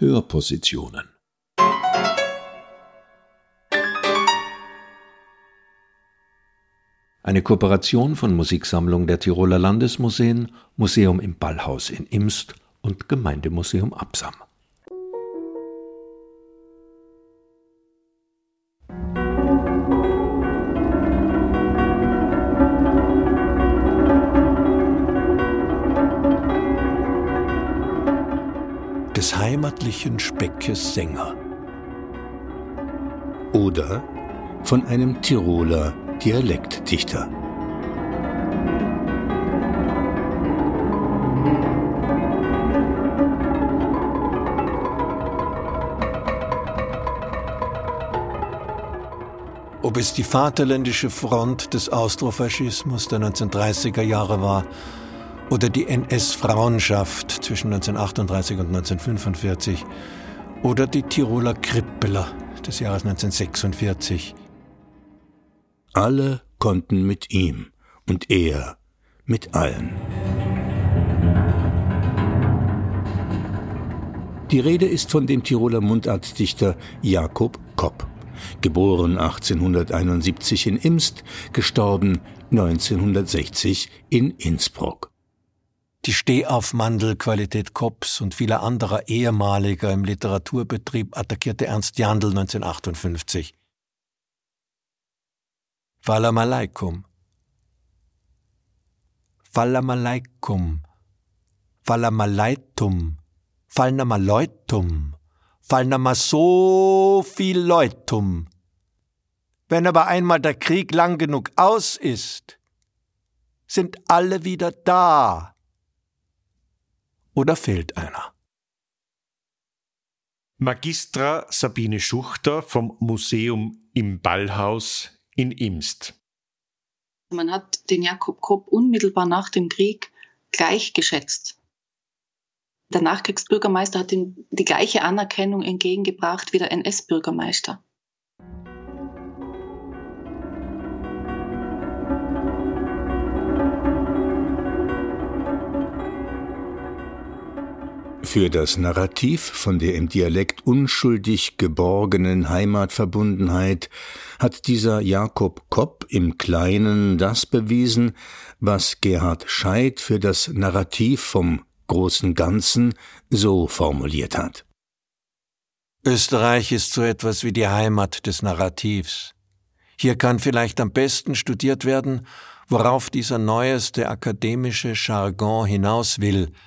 Hörpositionen. Eine Kooperation von Musiksammlung der Tiroler Landesmuseen, Museum im Ballhaus in Imst und Gemeindemuseum Absam. Heimatlichen Speckes Sänger. Oder von einem Tiroler Dialektdichter. Ob es die vaterländische Front des Austrofaschismus der 1930er Jahre war oder die NS-Frauenschaft zwischen 1938 und 1945 oder die Tiroler Krippeler des Jahres 1946. Alle konnten mit ihm und er mit allen. Die Rede ist von dem Tiroler Mundartdichter Jakob Kopp, geboren 1871 in Imst, gestorben 1960 in Innsbruck. Die Stehaufmandelqualität Kopps und vieler anderer ehemaliger im Literaturbetrieb attackierte Ernst Jandl 1958. Falam alaikum. Falam alaikum. Falam alaitum. Falnama leutum. Falnama so viel leutum. Wenn aber einmal der Krieg lang genug aus ist, sind alle wieder da. Oder fehlt einer? Magistra Sabine Schuchter vom Museum im Ballhaus in Imst. Man hat den Jakob Kopp unmittelbar nach dem Krieg gleichgeschätzt. Der Nachkriegsbürgermeister hat ihm die gleiche Anerkennung entgegengebracht wie der NS-Bürgermeister. Für das Narrativ von der im Dialekt unschuldig geborgenen Heimatverbundenheit hat dieser Jakob Kopp im Kleinen das bewiesen, was Gerhard Scheid für das Narrativ vom großen Ganzen so formuliert hat. Österreich ist so etwas wie die Heimat des Narrativs. Hier kann vielleicht am besten studiert werden, worauf dieser neueste akademische Jargon hinaus will –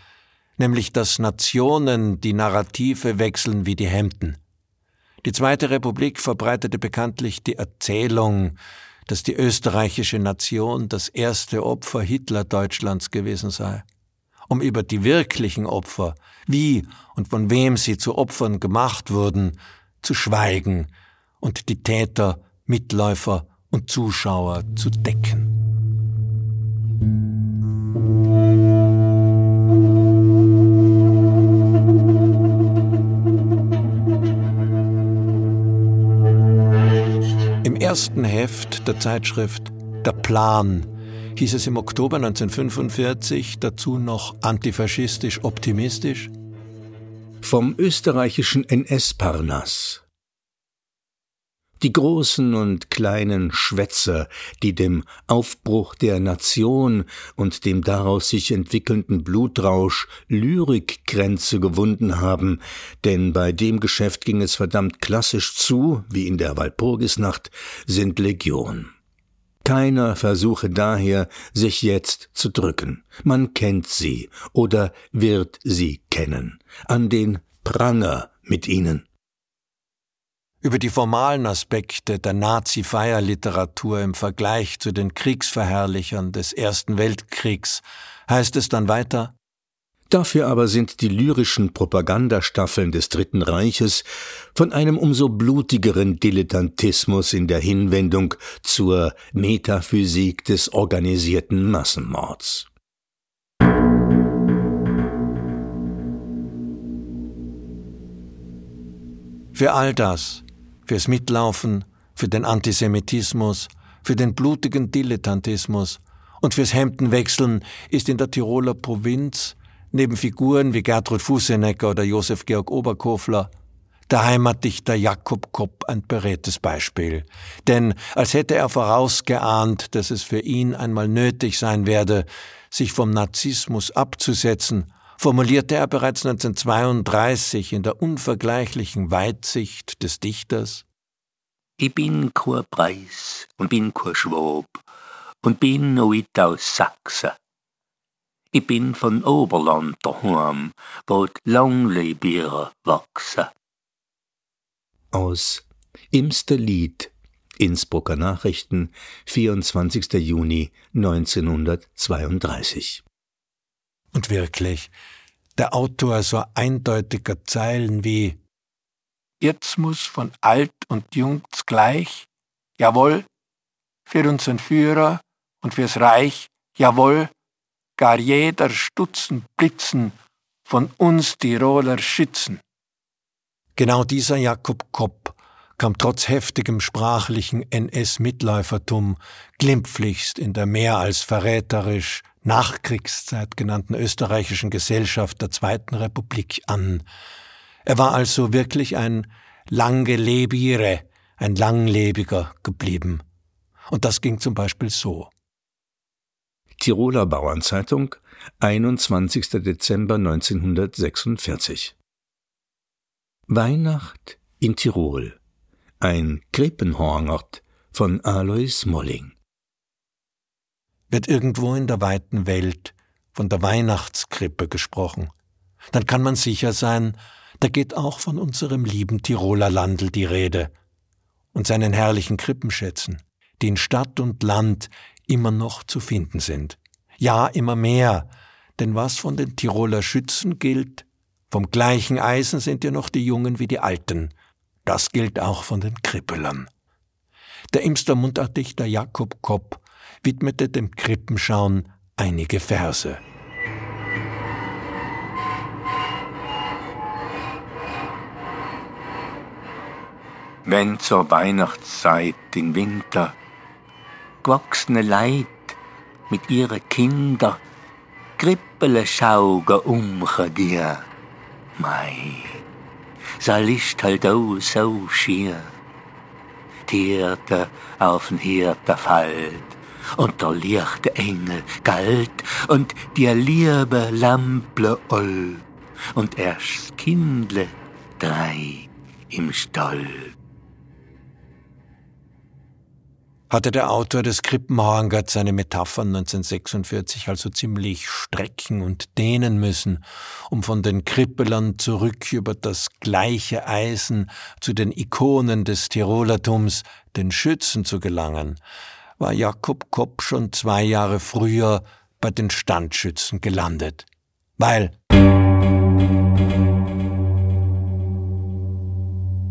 nämlich dass Nationen die Narrative wechseln wie die Hemden. Die Zweite Republik verbreitete bekanntlich die Erzählung, dass die österreichische Nation das erste Opfer Hitler-Deutschlands gewesen sei. Um über die wirklichen Opfer, wie und von wem sie zu Opfern gemacht wurden, zu schweigen und die Täter, Mitläufer und Zuschauer zu decken. Ersten Heft der Zeitschrift Der Plan hieß es im Oktober 1945 dazu noch antifaschistisch optimistisch. Vom österreichischen NS-Parnass die großen und kleinen Schwätzer, die dem Aufbruch der Nation und dem daraus sich entwickelnden Blutrausch Lyrikgrenze gewunden haben, denn bei dem Geschäft ging es verdammt klassisch zu, wie in der Walpurgisnacht, sind Legion. Keiner versuche daher, sich jetzt zu drücken. Man kennt sie oder wird sie kennen. An den Pranger mit ihnen. Über die formalen Aspekte der Nazi-Feierliteratur im Vergleich zu den Kriegsverherrlichern des Ersten Weltkriegs heißt es dann weiter, Dafür aber sind die lyrischen Propagandastaffeln des Dritten Reiches von einem umso blutigeren Dilettantismus in der Hinwendung zur Metaphysik des organisierten Massenmords. Für all das fürs Mitlaufen, für den Antisemitismus, für den blutigen Dilettantismus und fürs Hemdenwechseln ist in der Tiroler Provinz neben Figuren wie Gertrud Fusenecker oder Josef Georg Oberkofler, der Heimatdichter Jakob Kopp ein beredtes Beispiel. Denn als hätte er vorausgeahnt, dass es für ihn einmal nötig sein werde, sich vom Narzissmus abzusetzen, formulierte er bereits 1932 in der unvergleichlichen Weitsicht des Dichters Ich bin kein Preis und bin kein Schwab und bin nicht aus Sachsen. Ich bin von Oberland daheim, wo Langlebiere wachsen. Aus Imster Lied, Innsbrucker Nachrichten, 24. Juni 1932. Und wirklich, der Autor so eindeutiger Zeilen wie Jetzt muss von alt und jung gleich, jawohl, für unseren Führer und fürs Reich, jawohl, gar jeder Stutzen Blitzen von uns Tiroler schützen. Genau dieser Jakob Kopp kam trotz heftigem sprachlichen NS-Mitläufertum glimpflichst in der mehr als verräterisch Nachkriegszeit genannten österreichischen Gesellschaft der Zweiten Republik an. Er war also wirklich ein Langelebire, ein Langlebiger geblieben. Und das ging zum Beispiel so. Tiroler Bauernzeitung, 21. Dezember 1946. Weihnacht in Tirol. Ein Krippenhorngert von Alois Molling. Wird irgendwo in der weiten Welt von der Weihnachtskrippe gesprochen, dann kann man sicher sein, da geht auch von unserem lieben Tiroler Landl die Rede und seinen herrlichen Krippenschätzen, die in Stadt und Land immer noch zu finden sind. Ja, immer mehr, denn was von den Tiroler Schützen gilt, vom gleichen Eisen sind ja noch die Jungen wie die Alten. Das gilt auch von den Krippelern. Der Imster Mundartdichter Jakob Kopp widmete dem Krippenschauen einige Verse. Wenn zur Weihnachtszeit im Winter gewachsene Leid mit ihre Kinder Krippele schauge umche dir, mei, sa Licht halt auch so schier. Tierte auf'n Hirte fällt und der lichte Engel galt und dir liebe Lample oll und erst Kindle drei im Stall. hatte der Autor des Krippenhorngert seine Metaphern 1946 also ziemlich strecken und dehnen müssen, um von den Krippelern zurück über das gleiche Eisen zu den Ikonen des Tirolertums, den Schützen zu gelangen, war Jakob Kopp schon zwei Jahre früher bei den Standschützen gelandet. Weil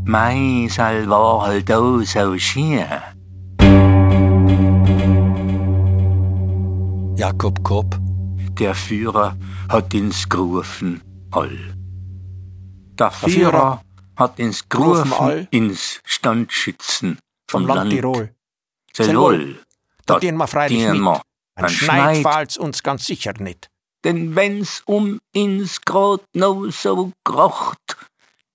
Mei sal war halt auch so schier. Jakob Kopp, Der Führer hat ins gerufen all. Der Führer hat ins gerufen all? ins Standschützen vom Land Tirol. Wohl. Da gehen wir freilich gehen mit. wir. Ein Ein Schneid Schneid. fallt's uns ganz sicher nicht. Denn wenn's um ins Grad no so grocht,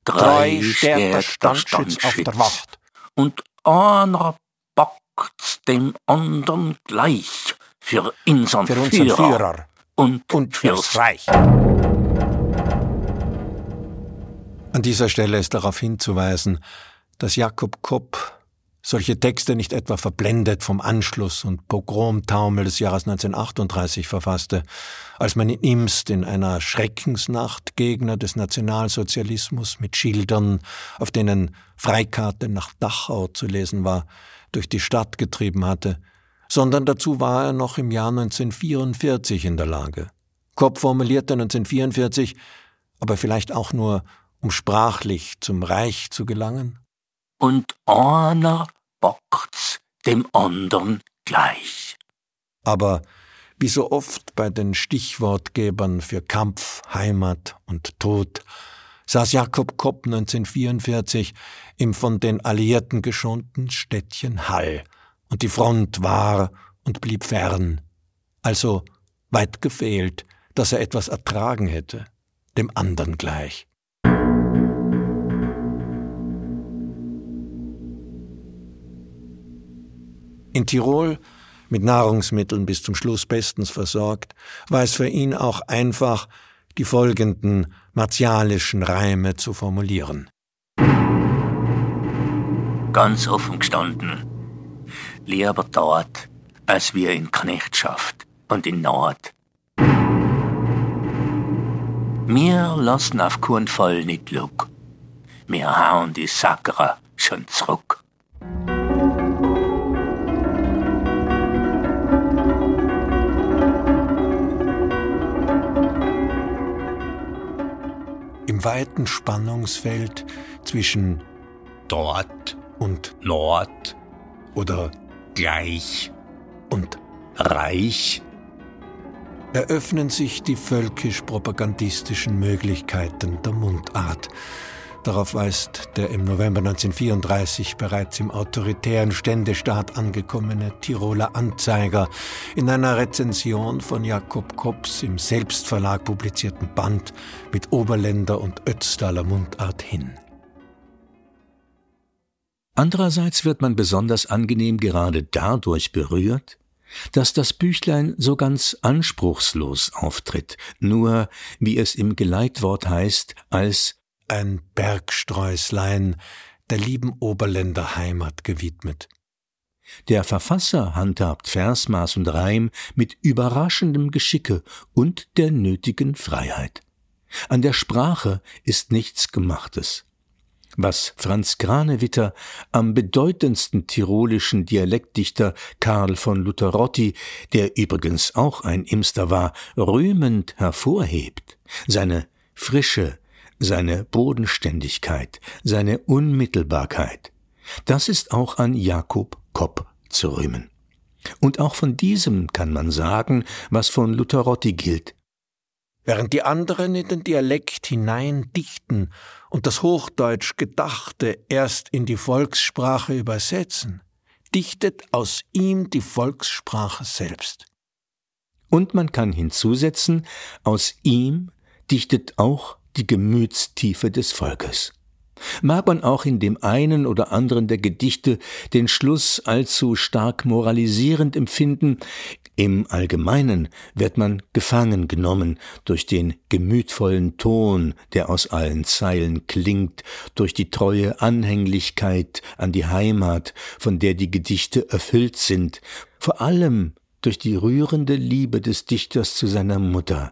Drei steht der Standschütz auf der Wacht. Und einer packt's dem andern gleich für unseren, Für unseren Führer, Führer und, und fürs Reich. An dieser Stelle ist darauf hinzuweisen, dass Jakob Kopp solche Texte nicht etwa verblendet vom Anschluss und Pogromtaumel des Jahres 1938 verfasste, als man in Imst in einer Schreckensnacht Gegner des Nationalsozialismus mit Schildern, auf denen Freikarte nach Dachau zu lesen war, durch die Stadt getrieben hatte, sondern dazu war er noch im Jahr 1944 in der Lage. Kopp formulierte 1944, aber vielleicht auch nur, um sprachlich zum Reich zu gelangen, und einer packt's dem andern gleich. Aber wie so oft bei den Stichwortgebern für Kampf, Heimat und Tod, saß Jakob Kopp 1944 im von den Alliierten geschonten Städtchen Hall, und die Front war und blieb fern, also weit gefehlt dass er etwas ertragen hätte, dem anderen gleich. In Tirol, mit Nahrungsmitteln bis zum Schluss bestens versorgt, war es für ihn auch einfach, die folgenden martialischen Reime zu formulieren. Ganz offen gestanden, lieber dort, als wir in Knechtschaft und in Nord. Wir lassen auf keinen Fall nicht Luck. Wir hauen die Sackerer schon zurück. Im weiten Spannungsfeld zwischen dort und Nord oder gleich und reich eröffnen sich die völkisch-propagandistischen Möglichkeiten der Mundart. Darauf weist der im November 1934 bereits im autoritären Ständestaat angekommene Tiroler Anzeiger in einer Rezension von Jakob Kops im Selbstverlag publizierten Band mit Oberländer und Ötztaler Mundart hin. Andererseits wird man besonders angenehm gerade dadurch berührt, dass das Büchlein so ganz anspruchslos auftritt, nur, wie es im Geleitwort heißt, als ein Bergsträuslein der lieben Oberländer Heimat gewidmet. Der Verfasser handhabt Versmaß und Reim mit überraschendem Geschicke und der nötigen Freiheit. An der Sprache ist nichts Gemachtes. Was Franz Granewitter am bedeutendsten tirolischen Dialektdichter Karl von Lutterotti, der übrigens auch ein Imster war, rühmend hervorhebt, seine Frische, seine Bodenständigkeit, seine Unmittelbarkeit, das ist auch an Jakob Kopp zu rühmen. Und auch von diesem kann man sagen, was von Lutterotti gilt. Während die anderen in den Dialekt hinein dichten und das Hochdeutsch Gedachte erst in die Volkssprache übersetzen, dichtet aus ihm die Volkssprache selbst. Und man kann hinzusetzen, aus ihm dichtet auch die Gemütstiefe des Volkes. Mag man auch in dem einen oder anderen der Gedichte den Schluss allzu stark moralisierend empfinden, im Allgemeinen wird man gefangen genommen durch den gemütvollen Ton, der aus allen Zeilen klingt, durch die treue Anhänglichkeit an die Heimat, von der die Gedichte erfüllt sind, vor allem durch die rührende Liebe des Dichters zu seiner Mutter,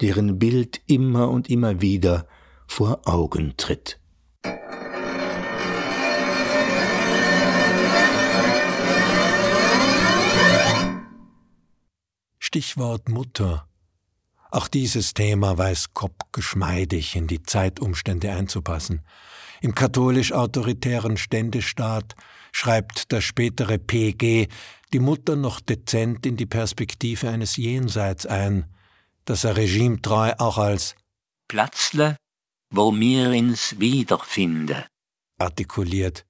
deren Bild immer und immer wieder vor Augen tritt. Stichwort Mutter. Auch dieses Thema weiß Kopp geschmeidig in die Zeitumstände einzupassen. Im katholisch-autoritären Ständestaat schreibt der spätere PG die Mutter noch dezent in die Perspektive eines Jenseits ein, das er regimetreu auch als Platzle, wo mir ins wiederfinde artikuliert.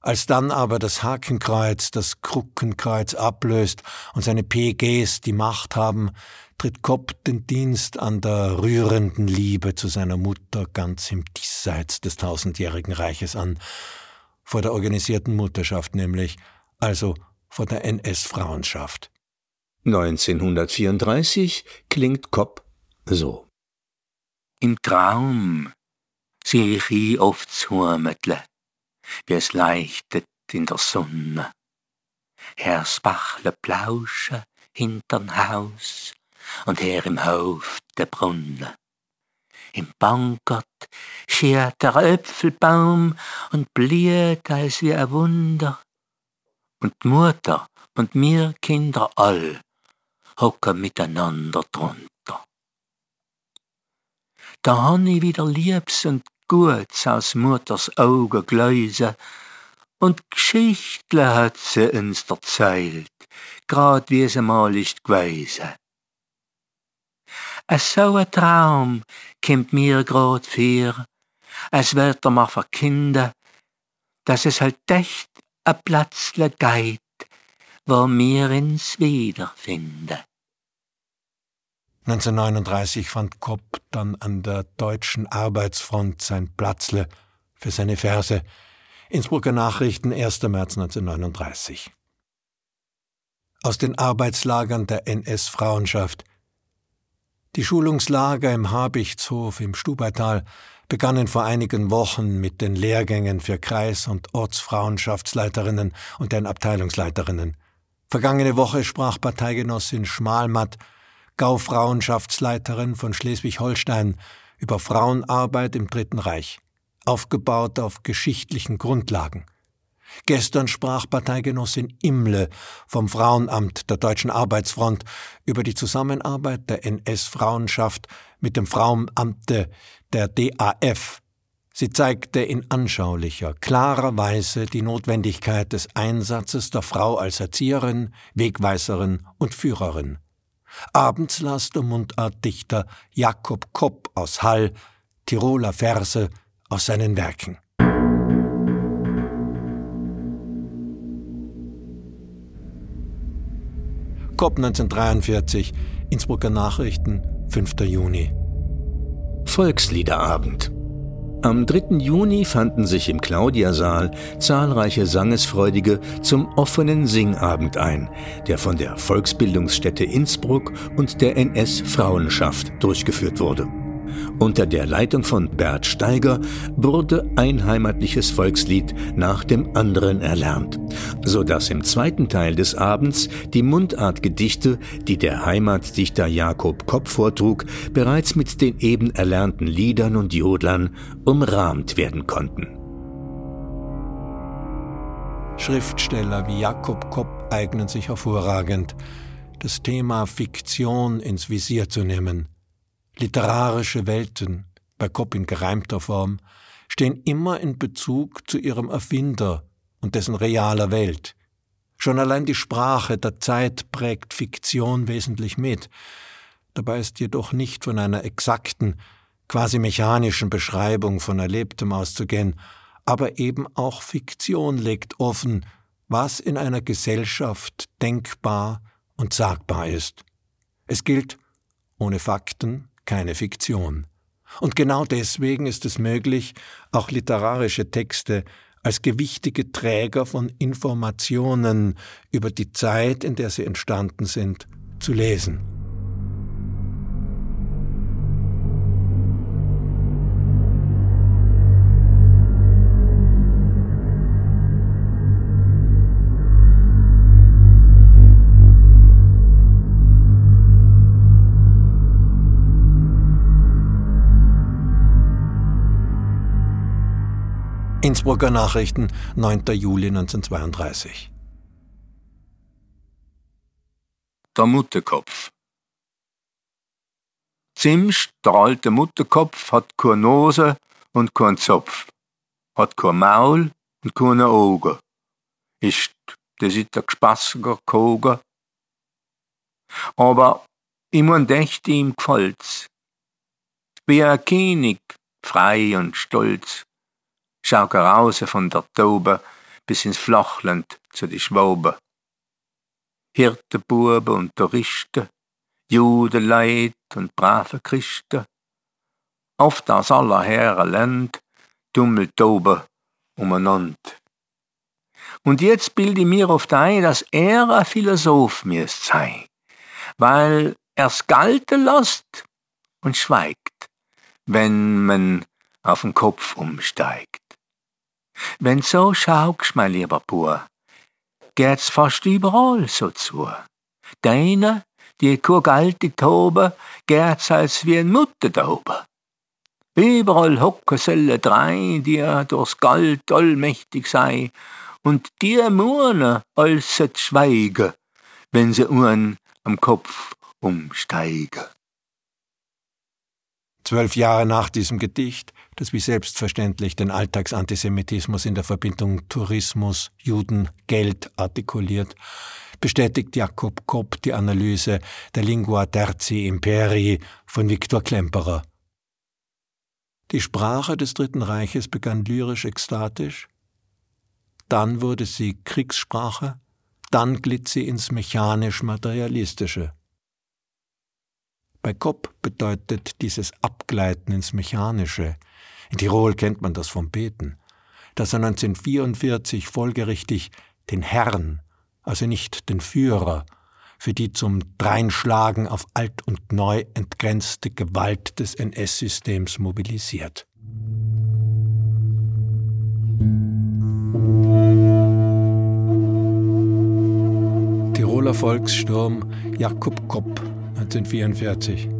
Als dann aber das Hakenkreuz das Kruckenkreuz ablöst und seine PGs die Macht haben, tritt Kopp den Dienst an der rührenden Liebe zu seiner Mutter ganz im Diesseits des tausendjährigen Reiches an, vor der organisierten Mutterschaft nämlich, also vor der NS-Frauenschaft. 1934 klingt Kopp so. Im Traum sehe ich ihn oft zurmetle, wie es leuchtet in der Sonne. Herrs Bachle plausche hinterm Haus und her im Hof der Brunnen. Im Bankert schert der Äpfelbaum und blüht als wie ein Wunder. Und Mutter und mir Kinder all hocken miteinander drunter. Da han ich wieder Liebs und Guts aus Mutters Augen gläuse, und Geschichtle hat sie uns erzählt, grad wie sie mal ist gewesen. Es so ein Traum kimmt mir grad vor, es wird er mal verkinde, dass es halt echt a Platzle geit, wo mir ins wiederfinde. 1939 fand Kopp dann an der deutschen Arbeitsfront sein Platzle für seine Verse. Innsbrucker Nachrichten, 1. März 1939. Aus den Arbeitslagern der NS-Frauenschaft. Die Schulungslager im Habichtshof im Stubaital begannen vor einigen Wochen mit den Lehrgängen für Kreis- und Ortsfrauenschaftsleiterinnen und deren Abteilungsleiterinnen. Vergangene Woche sprach Parteigenossin Schmalmatt, Gaufrauenschaftsleiterin von Schleswig-Holstein, über Frauenarbeit im Dritten Reich, aufgebaut auf geschichtlichen Grundlagen. Gestern sprach Parteigenossin Imle vom Frauenamt der Deutschen Arbeitsfront über die Zusammenarbeit der NS-Frauenschaft mit dem Frauenamte der DAF. Sie zeigte in anschaulicher, klarer Weise die Notwendigkeit des Einsatzes der Frau als Erzieherin, Wegweiserin und Führerin. Abends las der Mundartdichter Jakob Kopp aus Hall Tiroler Verse aus seinen Werken. Kopp 1943, Innsbrucker Nachrichten, 5. Juni. Volksliederabend. Am 3. Juni fanden sich im Claudiasaal zahlreiche Sangesfreudige zum offenen Singabend ein, der von der Volksbildungsstätte Innsbruck und der NS-Frauenschaft durchgeführt wurde. Unter der Leitung von Bert Steiger wurde ein heimatliches Volkslied nach dem anderen erlernt, so dass im zweiten Teil des Abends die Mundartgedichte, die der Heimatdichter Jakob Kopp vortrug, bereits mit den eben erlernten Liedern und Jodlern umrahmt werden konnten. Schriftsteller wie Jakob Kopp eignen sich hervorragend, das Thema Fiktion ins Visier zu nehmen – Literarische Welten, bei Kopp in gereimter Form, stehen immer in Bezug zu ihrem Erfinder und dessen realer Welt. Schon allein die Sprache der Zeit prägt Fiktion wesentlich mit. Dabei ist jedoch nicht von einer exakten, quasi mechanischen Beschreibung von Erlebtem auszugehen, aber eben auch Fiktion legt offen, was in einer Gesellschaft denkbar und sagbar ist. Es gilt, ohne Fakten keine Fiktion. Und genau deswegen ist es möglich, auch literarische Texte als gewichtige Träger von Informationen über die Zeit, in der sie entstanden sind, zu lesen. Innsbrucker Nachrichten, 9. Juli 1932. Der Mutterkopf. Zimst, der alte Mutterkopf, hat keine Nose und keinen Zopf, hat kein Maul und keine Augen. Ist, das ist der gespassiger Koger. Aber ich mein dächt ihm gefällt's. Wie ein König, frei und stolz schau raus von der Taube bis ins Flachland zu die Schwaben. Hirtenbuben und Touristen, Juden, Leid und brave Christen. Oft aus aller Herren Land tummelt Taube umeinander. Und jetzt bilde ich mir oft ein, dass er ein Philosoph müsst sein, weil er's galten lässt und schweigt, wenn man auf den Kopf umsteigt. Wenn so schaust, mein lieber Bub, geht's fast überall so zu. Deine, die kurgalte Taube, geht's als wie ein Mutter da. Überall hocken selle drei, die durchs Galt allmächtig sei, und die murne als schweigen, wenn sie uhren am Kopf umsteigen. Zwölf Jahre nach diesem Gedicht das wie selbstverständlich den Alltagsantisemitismus in der Verbindung Tourismus, Juden, Geld artikuliert, bestätigt Jakob Kopp die Analyse der Lingua Terzi Imperii von Viktor Klemperer. Die Sprache des Dritten Reiches begann lyrisch ekstatisch, dann wurde sie Kriegssprache, dann glitt sie ins mechanisch-materialistische. Bei Kopp bedeutet dieses Abgleiten ins Mechanische. In Tirol kennt man das vom Beten. Dass er 1944 folgerichtig den Herrn, also nicht den Führer, für die zum Dreinschlagen auf alt und neu entgrenzte Gewalt des NS-Systems mobilisiert. Tiroler Volkssturm Jakob Kopp 1944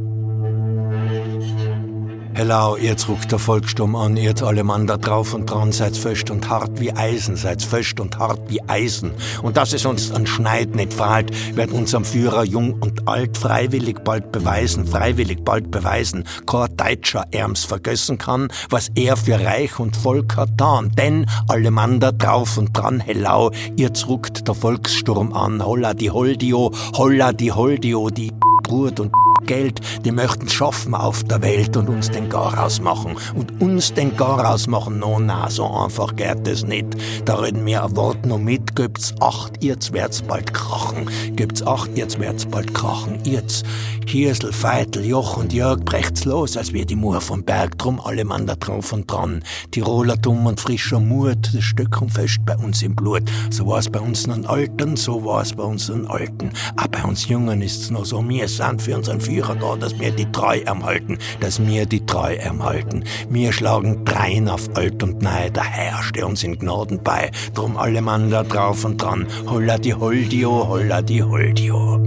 Hello, jetzt ruckt der Volkssturm an, jetzt alle Mann da drauf und dran, seid fest und hart wie Eisen, seid fest und hart wie Eisen. Und dass es uns an Schneid nicht fahlt, wird unserem Führer jung und alt freiwillig bald beweisen, freiwillig bald beweisen, kein Deutscher Erms vergessen kann, was er für Reich und Volk hat dann. Denn alle Mann da drauf und dran, hello, jetzt ruckt der Volkssturm an, holla die Holdio, holla die Holdio, die Brut und Geld, die möchten schaffen auf der Welt und uns den Garaus machen. Und uns den Garaus machen, no, na, so einfach geht es nicht. Da reden wir ein Wort noch mit, gibt's acht, jetzt wird's bald krachen. Gibt's acht, jetzt wird's bald krachen. Jetzt, Hirsel, Feitel, Joch und Jörg, brecht's los, als wir die Mur vom Berg, drum alle Mann da drauf und dran. Tiroler dumm und frischer Mut, das und fest bei uns im Blut. So war's bei uns nun Alten, so war's bei uns nun Alten. Aber bei uns Jungen ist's noch so, wir sind für unseren Führer da, dass wir die Treu erhalten, dass wir die Treu erhalten. Wir schlagen drein auf Alt und Nei, der Herr steht uns in Gnaden bei. Drum alle Mann da drauf und dran, holla die Holdio, holla die Holdio.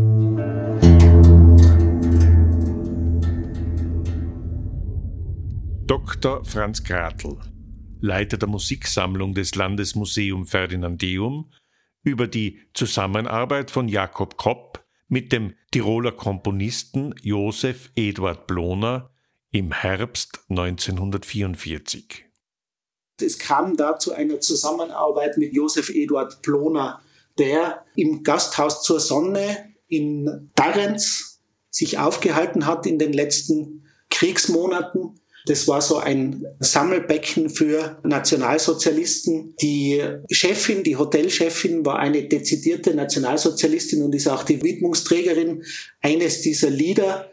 Dr. Franz Gratl, Leiter der Musiksammlung des Landesmuseum Ferdinandeum, über die Zusammenarbeit von Jakob Kopp mit dem Tiroler Komponisten Josef Eduard Bloner im Herbst 1944. Es kam da zu einer Zusammenarbeit mit Josef Eduard Bloner, der im Gasthaus zur Sonne in Darenz sich aufgehalten hat in den letzten Kriegsmonaten das war so ein Sammelbecken für Nationalsozialisten. Die Chefin, die Hotelchefin war eine dezidierte Nationalsozialistin und ist auch die Widmungsträgerin eines dieser Lieder.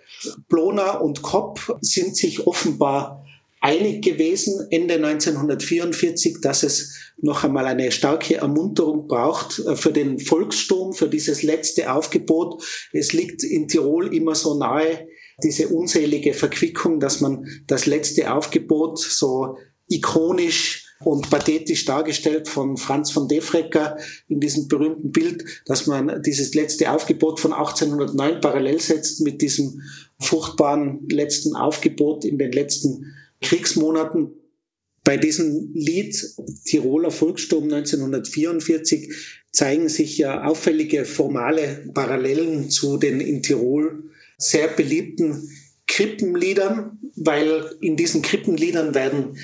Blona und Kopp sind sich offenbar einig gewesen Ende 1944, dass es noch einmal eine starke Ermunterung braucht äh, für den Volkssturm, für dieses letzte Aufgebot. Es liegt in Tirol immer so nahe, diese unselige Verquickung, dass man das letzte Aufgebot so ikonisch und pathetisch dargestellt von Franz von Defrecker in diesem berühmten Bild, dass man dieses letzte Aufgebot von 1809 parallel setzt mit diesem furchtbaren letzten Aufgebot in den letzten Kriegsmonaten. Bei diesem Lied Tiroler Volkssturm 1944 zeigen sich ja auffällige formale Parallelen zu den in Tirol sehr beliebten Krippenliedern, weil in diesen Krippenliedern werden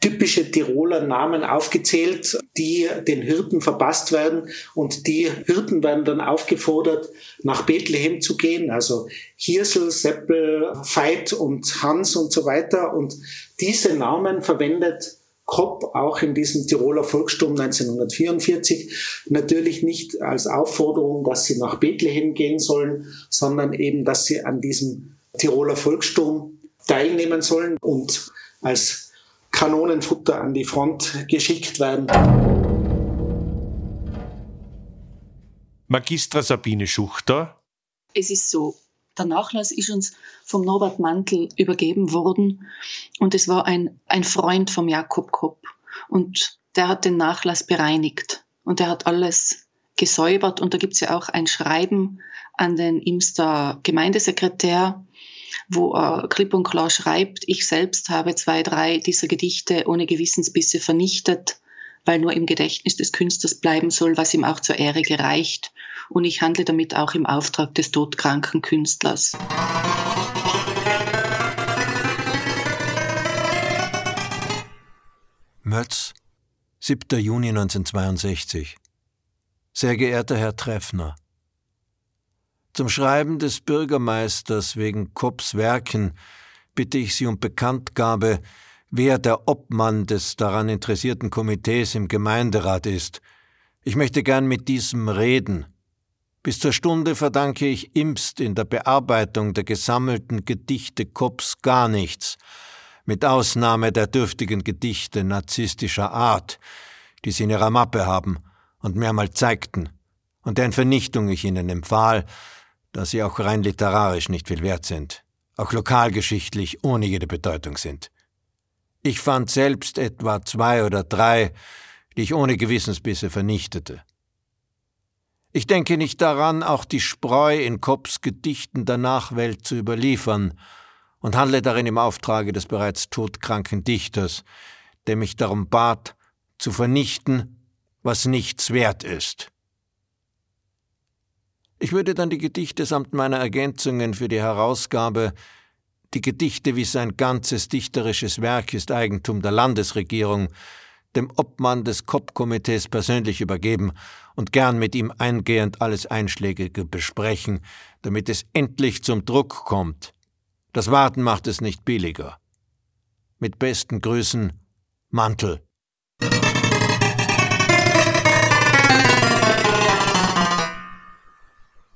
typische Tiroler Namen aufgezählt, die den Hirten verpasst werden. Und die Hirten werden dann aufgefordert, nach Bethlehem zu gehen, also Hirsel, Seppel, Veit und Hans und so weiter. Und diese Namen verwendet Kopp auch in diesem Tiroler Volkssturm 1944 natürlich nicht als Aufforderung, dass sie nach Bethlehem gehen sollen, sondern eben, dass sie an diesem Tiroler Volkssturm teilnehmen sollen und als Kanonenfutter an die Front geschickt werden. Magistra Sabine Schuchter. Es ist so, der Nachlass ist uns vom Norbert Mantel übergeben worden. Und es war ein, ein Freund vom Jakob Kopp. Und der hat den Nachlass bereinigt. Und er hat alles gesäubert. Und da gibt es ja auch ein Schreiben an den Imster Gemeindesekretär, wo er klipp und klar schreibt, ich selbst habe zwei, drei dieser Gedichte ohne Gewissensbisse vernichtet, weil nur im Gedächtnis des Künstlers bleiben soll, was ihm auch zur Ehre gereicht und ich handle damit auch im Auftrag des todkranken Künstlers. Mötz, 7. Juni 1962. Sehr geehrter Herr Treffner, zum Schreiben des Bürgermeisters wegen Kopps Werken bitte ich Sie um Bekanntgabe, wer der Obmann des daran interessierten Komitees im Gemeinderat ist. Ich möchte gern mit diesem reden. Bis zur Stunde verdanke ich Imst in der Bearbeitung der gesammelten Gedichte Kopps gar nichts, mit Ausnahme der dürftigen Gedichte narzisstischer Art, die sie in ihrer Mappe haben und mehrmals zeigten, und deren Vernichtung ich ihnen empfahl, da sie auch rein literarisch nicht viel wert sind, auch lokalgeschichtlich ohne jede Bedeutung sind. Ich fand selbst etwa zwei oder drei, die ich ohne Gewissensbisse vernichtete. Ich denke nicht daran, auch die Spreu in Kopps Gedichten der Nachwelt zu überliefern und handle darin im Auftrage des bereits todkranken Dichters, der mich darum bat, zu vernichten, was nichts wert ist. Ich würde dann die Gedichte samt meiner Ergänzungen für die Herausgabe die Gedichte wie sein ganzes dichterisches Werk ist Eigentum der Landesregierung, dem Obmann des Kopp-Komitees persönlich übergeben und gern mit ihm eingehend alles Einschlägige besprechen, damit es endlich zum Druck kommt. Das Warten macht es nicht billiger. Mit besten Grüßen, Mantel.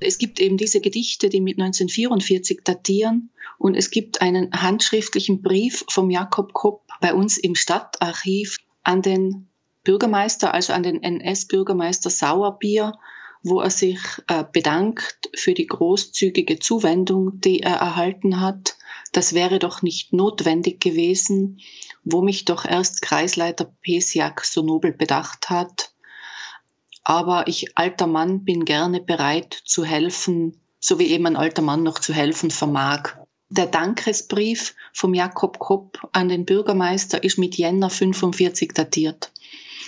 Es gibt eben diese Gedichte, die mit 1944 datieren und es gibt einen handschriftlichen Brief vom Jakob Kopp bei uns im Stadtarchiv an den Bürgermeister, also an den NS-Bürgermeister Sauerbier, wo er sich äh, bedankt für die großzügige Zuwendung, die er erhalten hat. Das wäre doch nicht notwendig gewesen, wo mich doch erst Kreisleiter Pesiak so nobel bedacht hat. Aber ich, alter Mann, bin gerne bereit zu helfen, so wie eben ein alter Mann noch zu helfen vermag. Der Dankesbrief vom Jakob Kopp an den Bürgermeister ist mit Jänner 45 datiert.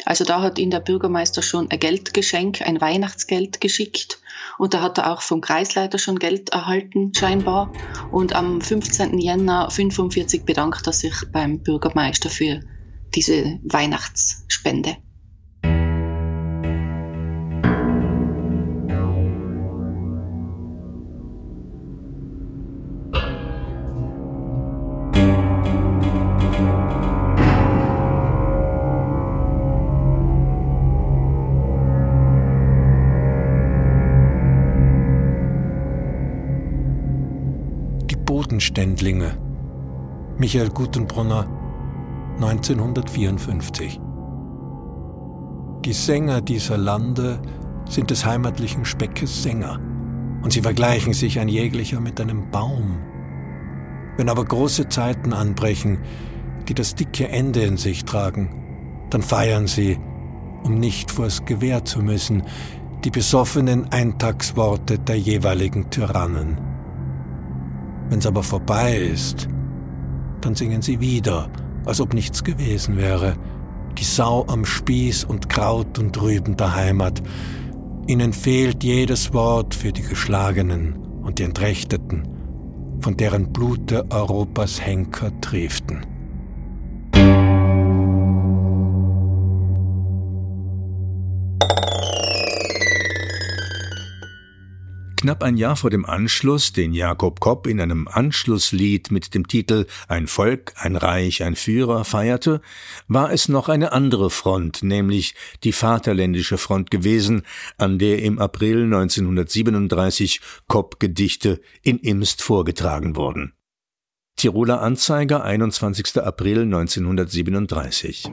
Also da hat ihn der Bürgermeister schon ein Geldgeschenk, ein Weihnachtsgeld geschickt und da hat er auch vom Kreisleiter schon Geld erhalten, scheinbar. Und am 15. Jänner 45 bedankt er sich beim Bürgermeister für diese Weihnachtsspende. Bodenständlinge. Michael Gutenbrunner 1954 Die Sänger dieser Lande sind des heimatlichen Speckes Sänger, und sie vergleichen sich ein jeglicher mit einem Baum. Wenn aber große Zeiten anbrechen, die das dicke Ende in sich tragen, dann feiern sie, um nicht vors Gewehr zu müssen, die besoffenen Eintagsworte der jeweiligen Tyrannen. Wenn's aber vorbei ist, dann singen sie wieder, als ob nichts gewesen wäre. Die Sau am Spieß und Kraut und Rüben der Heimat. Ihnen fehlt jedes Wort für die Geschlagenen und die Entrechteten, von deren Blute Europas Henker trieften. Knapp ein Jahr vor dem Anschluss, den Jakob Kopp in einem Anschlusslied mit dem Titel Ein Volk, ein Reich, ein Führer feierte, war es noch eine andere Front, nämlich die Vaterländische Front gewesen, an der im April 1937 Kopp-Gedichte in Imst vorgetragen wurden. Tiroler Anzeiger, 21. April 1937.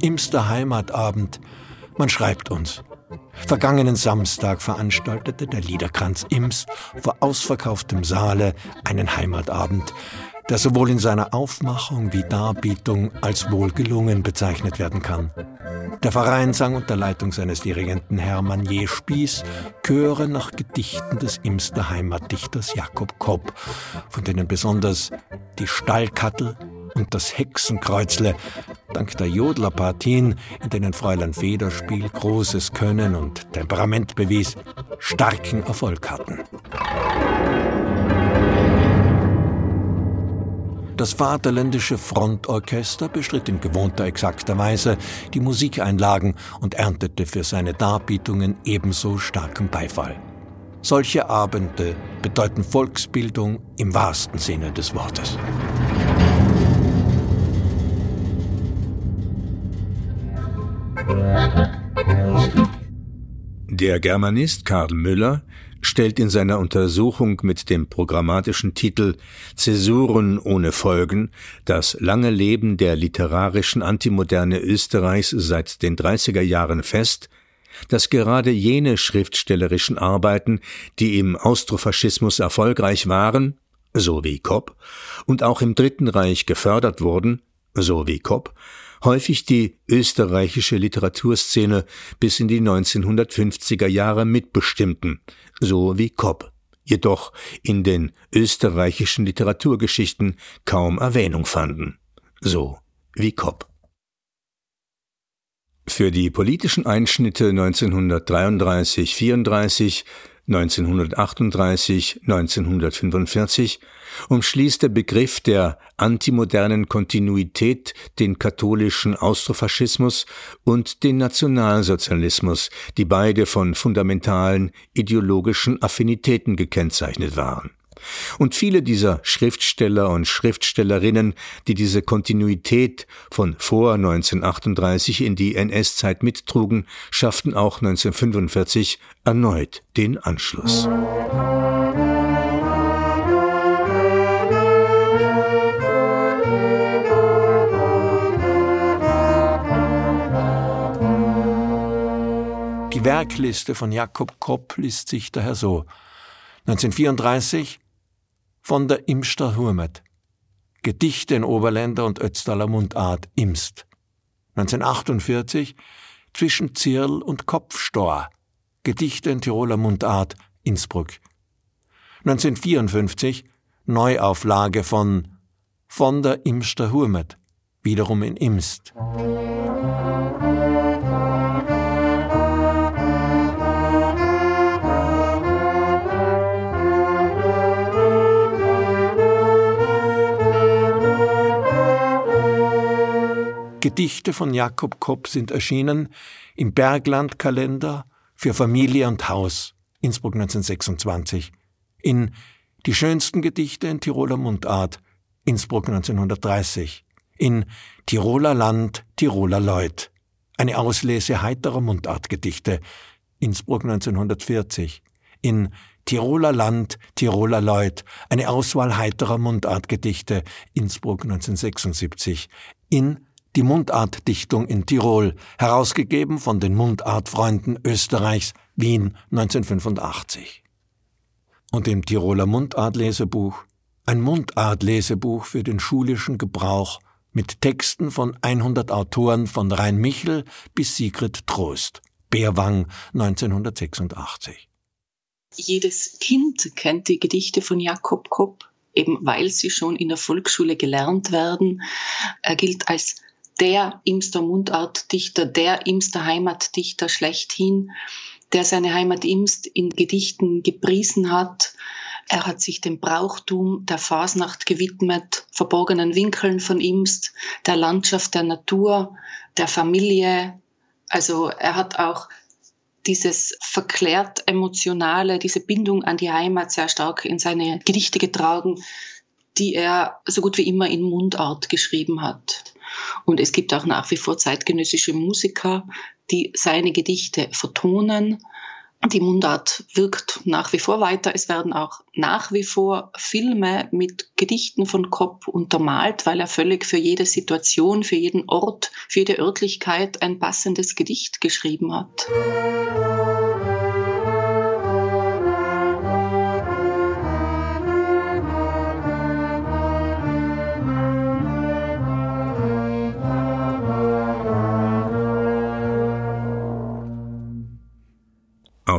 Imster Heimatabend. Man schreibt uns. Vergangenen Samstag veranstaltete der Liederkranz Ims vor ausverkauftem Saale einen Heimatabend, der sowohl in seiner Aufmachung wie Darbietung als wohlgelungen bezeichnet werden kann. Der Verein sang unter Leitung seines Dirigenten Hermann J. Spieß Chöre nach Gedichten des Imster Heimatdichters Jakob Kopp, von denen besonders die Stallkattel, und das Hexenkreuzle, dank der Jodlerpartien, in denen Fräulein Federspiel großes Können und Temperament bewies, starken Erfolg hatten. Das Vaterländische Frontorchester bestritt in gewohnter exakter Weise die Musikeinlagen und erntete für seine Darbietungen ebenso starken Beifall. Solche Abende bedeuten Volksbildung im wahrsten Sinne des Wortes. Der Germanist Karl Müller stellt in seiner Untersuchung mit dem programmatischen Titel Zäsuren ohne Folgen das lange Leben der literarischen Antimoderne Österreichs seit den 30er Jahren fest, dass gerade jene schriftstellerischen Arbeiten, die im Austrofaschismus erfolgreich waren, so wie Kopp, und auch im Dritten Reich gefördert wurden, so wie Kopp, häufig die österreichische Literaturszene bis in die 1950er Jahre mitbestimmten, so wie Kopp, jedoch in den österreichischen Literaturgeschichten kaum Erwähnung fanden, so wie Kopp. Für die politischen Einschnitte 1933-34 1938, 1945 umschließt der Begriff der antimodernen Kontinuität den katholischen Austrofaschismus und den Nationalsozialismus, die beide von fundamentalen ideologischen Affinitäten gekennzeichnet waren. Und viele dieser Schriftsteller und Schriftstellerinnen, die diese Kontinuität von vor 1938 in die NS-Zeit mittrugen, schafften auch 1945 erneut den Anschluss. Die Werkliste von Jakob Kopp liest sich daher so. 1934 von der Imster Hurmet. Gedichte in Oberländer und Ötztaler Mundart Imst. 1948 zwischen Zirl und Kopfstor. Gedichte in Tiroler Mundart Innsbruck. 1954 Neuauflage von Von der Imster Hurmet, wiederum in Imst. Gedichte von Jakob Kopp sind erschienen im Bergland-Kalender für Familie und Haus, Innsbruck 1926, in Die schönsten Gedichte in Tiroler Mundart, Innsbruck 1930, in Tiroler Land, Tiroler Leut, eine Auslese heiterer Mundartgedichte, Innsbruck 1940, in Tiroler Land, Tiroler Leut, eine Auswahl heiterer Mundartgedichte, Innsbruck 1976, in die Mundartdichtung in Tirol, herausgegeben von den Mundartfreunden Österreichs, Wien 1985. Und im Tiroler Mundartlesebuch, ein Mundartlesebuch für den schulischen Gebrauch mit Texten von 100 Autoren von Rhein Michel bis Sigrid Trost, Beerwang 1986. Jedes Kind kennt die Gedichte von Jakob Kopp, eben weil sie schon in der Volksschule gelernt werden. Er gilt als der Imster Mundartdichter, der Imster Heimatdichter schlechthin, der seine Heimat Imst in Gedichten gepriesen hat. Er hat sich dem Brauchtum der Fasnacht gewidmet, verborgenen Winkeln von Imst, der Landschaft, der Natur, der Familie. Also er hat auch dieses verklärt emotionale, diese Bindung an die Heimat sehr stark in seine Gedichte getragen, die er so gut wie immer in Mundart geschrieben hat. Und es gibt auch nach wie vor zeitgenössische Musiker, die seine Gedichte vertonen. Die Mundart wirkt nach wie vor weiter. Es werden auch nach wie vor Filme mit Gedichten von Kopp untermalt, weil er völlig für jede Situation, für jeden Ort, für jede Örtlichkeit ein passendes Gedicht geschrieben hat.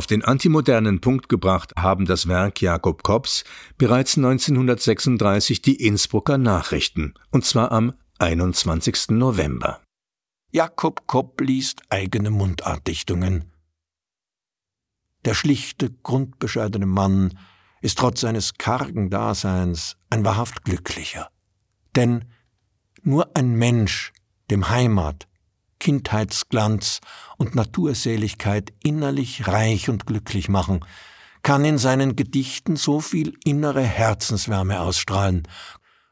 Auf den antimodernen Punkt gebracht haben das Werk Jakob Kopps bereits 1936 die Innsbrucker Nachrichten, und zwar am 21. November. Jakob Kopp liest eigene Mundartdichtungen. Der schlichte, grundbescheidene Mann ist trotz seines kargen Daseins ein wahrhaft glücklicher. Denn nur ein Mensch, dem Heimat, Kindheitsglanz und Naturseligkeit innerlich reich und glücklich machen, kann in seinen Gedichten so viel innere Herzenswärme ausstrahlen.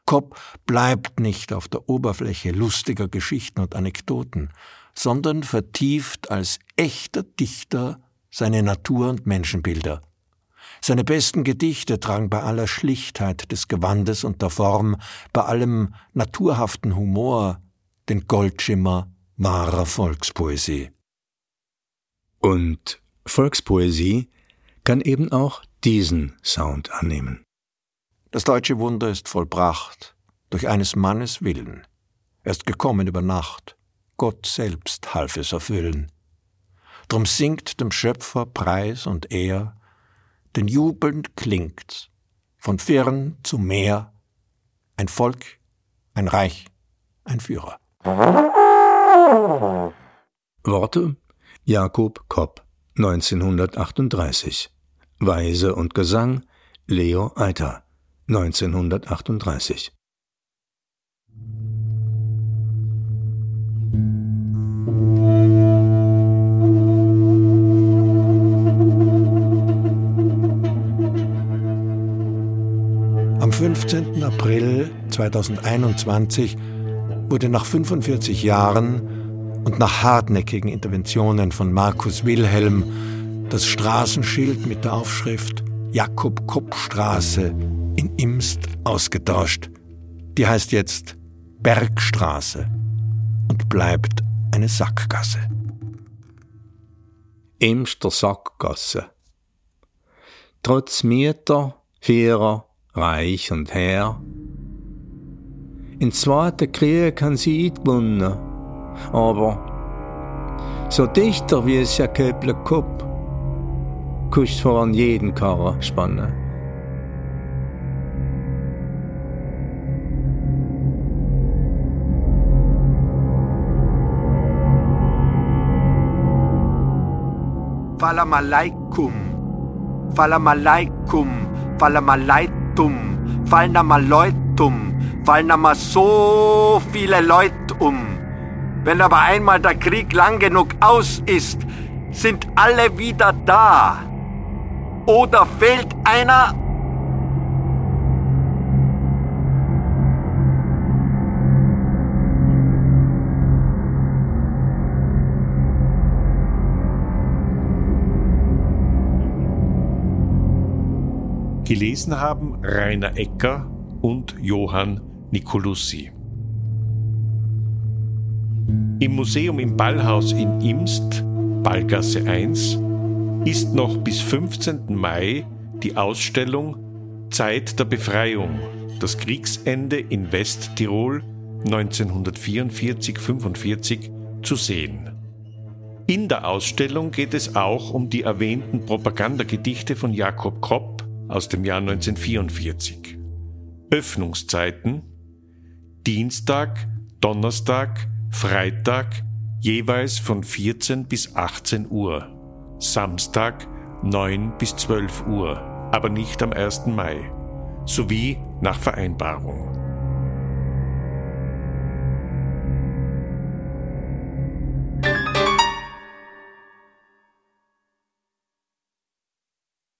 Kopp bleibt nicht auf der Oberfläche lustiger Geschichten und Anekdoten, sondern vertieft als echter Dichter seine Natur- und Menschenbilder. Seine besten Gedichte tragen bei aller Schlichtheit des Gewandes und der Form, bei allem naturhaften Humor den Goldschimmer wahrer Volkspoesie. Und Volkspoesie kann eben auch diesen Sound annehmen. Das deutsche Wunder ist vollbracht durch eines Mannes Willen. Er ist gekommen über Nacht. Gott selbst half es erfüllen. Drum singt dem Schöpfer Preis und Ehr, denn jubelnd klingt's, von fern zu Meer, ein Volk, ein Reich, ein Führer. Worte? Jakob Kopp 1938 Weise und Gesang? Leo Eiter 1938 Am 15. April 2021 wurde nach 45 Jahren und nach hartnäckigen Interventionen von Markus Wilhelm das Straßenschild mit der Aufschrift Jakob-Kopp-Straße in Imst ausgetauscht. Die heißt jetzt Bergstraße und bleibt eine Sackgasse. Imster Sackgasse. Trotz Mieter, Vierer, Reich und Herr. In Zweiten Krieg kann sie gewonnen, aber so dichter wie es ja Köble Kupp, kust voran jeden Karren spannen. Falamalaikum, Falamalaikum, Falamalaitum, fallen da mal Leute um, fallen da mal so viele Leute um. Wenn aber einmal der Krieg lang genug aus ist, sind alle wieder da. Oder fehlt einer, Gelesen haben Rainer Ecker und Johann Nicolussi. Im Museum im Ballhaus in Imst, Ballgasse 1, ist noch bis 15. Mai die Ausstellung Zeit der Befreiung, das Kriegsende in Westtirol 1944-45 zu sehen. In der Ausstellung geht es auch um die erwähnten Propagandagedichte von Jakob Kropp aus dem Jahr 1944. Öffnungszeiten Dienstag, Donnerstag, Freitag jeweils von 14 bis 18 Uhr, Samstag 9 bis 12 Uhr, aber nicht am 1. Mai, sowie nach Vereinbarung.